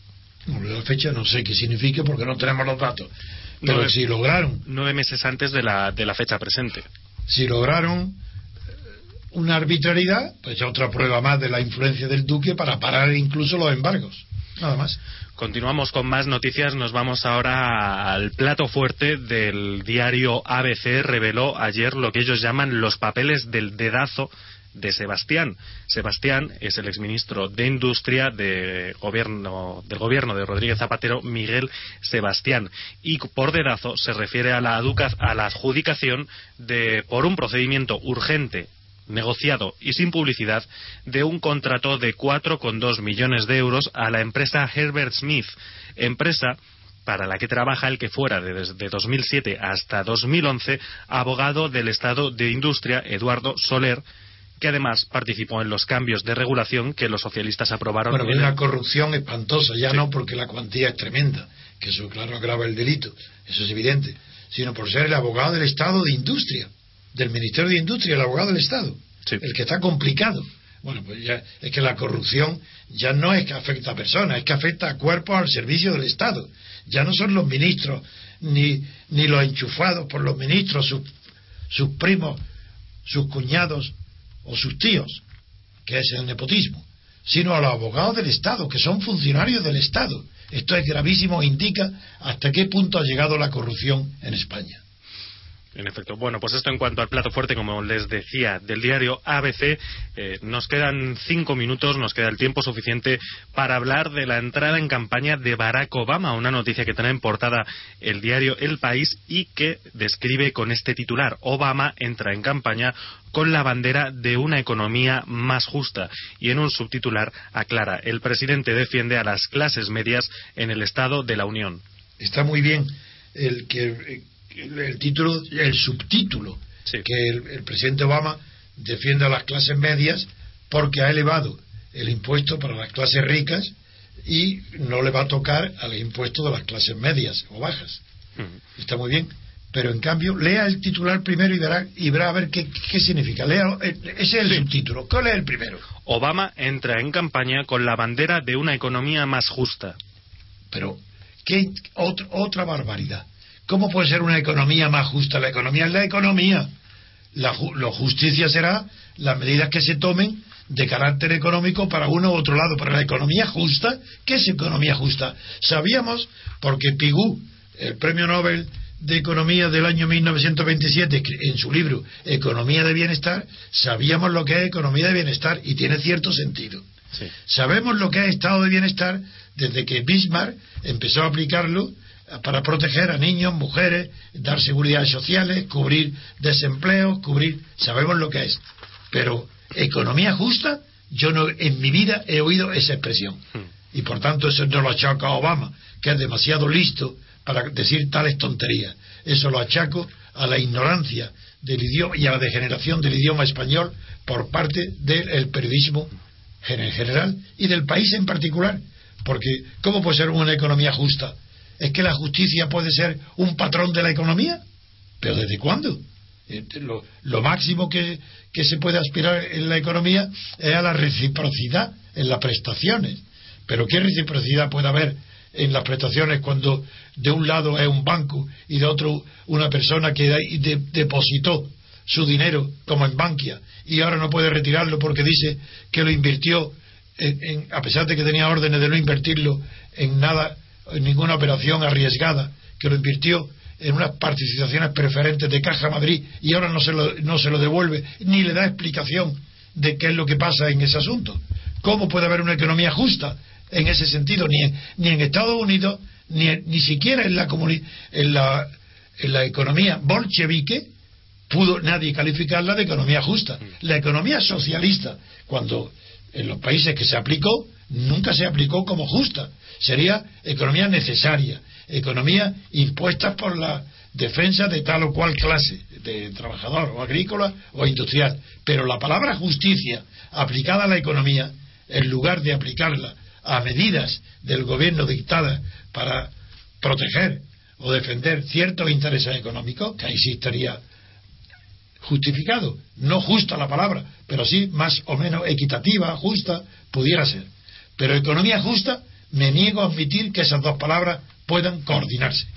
La fecha no sé qué significa porque no tenemos los datos. Pero si lograron Nueve meses antes de la, de la fecha presente. si lograron eh, una arbitrariedad, pues ya otra prueba más de la influencia del duque para parar incluso los embargos. Nada más. Continuamos con más noticias. Nos vamos ahora al plato fuerte del diario ABC. Reveló ayer lo que ellos llaman los papeles del dedazo de Sebastián. Sebastián es el exministro de Industria gobierno, del gobierno de Rodríguez Zapatero, Miguel Sebastián. Y por dedazo se refiere a la, a la adjudicación de, por un procedimiento urgente negociado y sin publicidad de un contrato de 4,2 millones de euros a la empresa Herbert Smith, empresa para la que trabaja el que fuera de- desde 2007 hasta 2011 abogado del Estado de Industria, Eduardo Soler, que además participó en los cambios de regulación que los socialistas aprobaron. Bueno, en es una corrupción espantosa, ya Sí. no porque la cuantía es tremenda, que eso claro agrava el delito, eso es evidente, sino por ser el abogado del Estado de Industria, del Ministerio de Industria, el abogado del Estado, Sí. el que está complicado. Bueno, pues ya es que la corrupción ya no es que afecta a personas, es que afecta a cuerpos al servicio del Estado. Ya no son los ministros ni, ni los enchufados por los ministros, sus, sus primos, sus cuñados o sus tíos, que es el nepotismo, sino a los abogados del Estado, que son funcionarios del Estado, Esto es gravísimo e indica hasta qué punto ha llegado la corrupción en España. En efecto. Bueno, pues esto en cuanto al plato fuerte, como les decía, del diario ABC, eh, nos quedan cinco minutos, nos queda el tiempo suficiente para hablar de la entrada en campaña de Barack Obama, una noticia que trae en portada el diario El País y que describe con este titular, Obama entra en campaña con la bandera de una economía más justa. Y en un subtitular aclara, el presidente defiende a las clases medias en el Estado de la Unión. Está muy bien el que el título, el subtítulo, que el, presidente Obama defiende a las clases medias porque ha elevado el impuesto para las clases ricas y no le va a tocar al impuesto de las clases medias o bajas. Está muy bien. Pero en cambio, lea el titular primero y verá, y verá a ver qué, significa. Lea, eh, ese es el subtítulo. ¿Cuál es el primero? Obama entra en campaña con la bandera de una economía más justa. Pero, ¿qué otra barbaridad? ¿Cómo puede ser una economía más justa? La economía es la economía. La, justicia será las medidas que se tomen de carácter económico para uno u otro lado. Pero la economía justa, ¿qué es economía justa? Sabíamos, porque Pigou, el premio Nobel de Economía del año 1927, en su libro Economía de Bienestar, sabíamos lo que es economía de bienestar y tiene cierto sentido. Sabemos lo que es estado de bienestar desde que Bismarck empezó a aplicarlo para proteger a niños, mujeres, dar seguridad sociales, cubrir desempleo, cubrir. Sabemos lo que es. Pero economía justa, yo no en mi vida he oído esa expresión. Hmm. Y por tanto eso no lo achaco a Obama, que es demasiado listo para decir tales tonterías. Eso lo achaco a la ignorancia del idioma y a la degeneración del idioma español por parte del periodismo en general y del país en particular. Porque, ¿cómo puede ser una economía justa ¿Es que la justicia puede ser un patrón de la economía? ¿Pero desde cuándo? Eh, lo, máximo que, se puede aspirar en la economía es a la reciprocidad en las prestaciones. Pero ¿qué reciprocidad puede haber en las prestaciones cuando de un lado es un banco y de otro una persona que depositó su dinero como en Bankia y ahora no puede retirarlo porque dice que lo invirtió a pesar de que tenía órdenes de no invertirlo en nada en ninguna operación arriesgada, que lo invirtió en unas participaciones preferentes de Caja Madrid y ahora no se lo, no se lo devuelve, ni le da explicación de qué es lo que pasa en ese asunto. ¿Cómo puede haber una economía justa en ese sentido? Ni en, ni en Estados Unidos, ni, ni siquiera en la, en, la, en la economía bolchevique pudo nadie calificarla de economía justa. La economía socialista, cuando en los países que se aplicó, nunca se aplicó como justa. Sería economía necesaria, economía impuesta por la defensa de tal o cual clase, de trabajador o agrícola o industrial. Pero la palabra justicia aplicada a la economía, en lugar de aplicarla a medidas del gobierno dictadas para proteger o defender ciertos intereses económicos, que ahí sí estaría justificado, no justa la palabra, pero sí más o menos equitativa, justa, pudiera ser. Pero economía justa, me niego a admitir que esas dos palabras puedan coordinarse.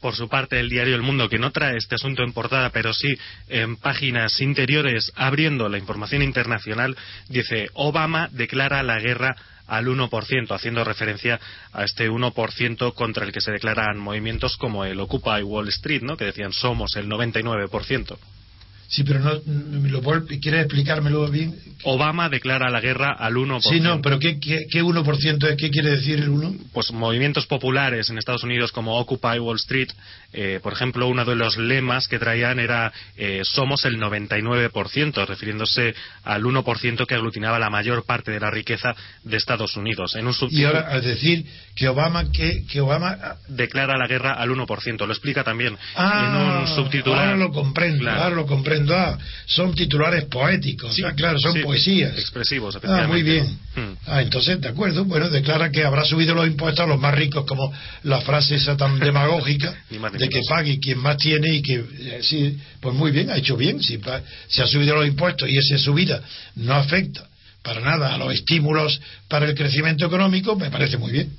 Por su parte, el diario El Mundo, que no trae este asunto en portada, pero sí en páginas interiores, abriendo la información internacional, dice Obama declara la guerra al 1%, haciendo referencia a este 1% contra el que se declaran movimientos como el Occupy Wall Street, ¿no? que decían somos el 99%. Sí, pero no, lo, ¿quieres explicármelo bien? Obama declara la guerra al 1%. Sí, no, pero ¿qué, qué, qué 1% es? ¿Qué quiere decir el 1? Pues movimientos populares en Estados Unidos como Occupy Wall Street, eh, por ejemplo, uno de los lemas que traían era eh, somos el 99%, refiriéndose al 1% que aglutinaba la mayor parte de la riqueza de Estados Unidos. En un y ahora, al decir que Obama, que, que Obama... Declara la guerra al 1%, lo explica también ah, en un subtitular. Ahora lo comprendo, ahora lo comprendo Ah, son titulares poéticos, ah, claro, son poesías. Expresivos, Ah, muy bien. Hmm. Ah, entonces, de acuerdo, bueno, declara que habrá subido los impuestos a los más ricos, como la frase esa tan demagógica de que pague quien más tiene y que, eh, sí, pues muy bien, ha hecho bien, si se ha subido los impuestos y esa subida no afecta para nada a los estímulos para el crecimiento económico, me parece muy bien.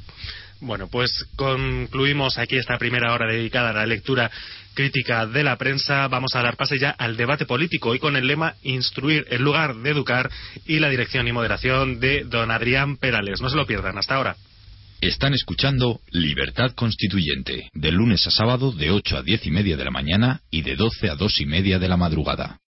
Bueno, pues concluimos aquí esta primera hora dedicada a la lectura crítica de la prensa. Vamos a dar pase ya al debate político, hoy con el lema Instruir en lugar de educar y la dirección y moderación de don Adrián Perales. No se lo pierdan, hasta ahora. Están escuchando Libertad Constituyente, de lunes a sábado de 8 a 10 y media de la mañana y de 12 a 2 y media de la madrugada.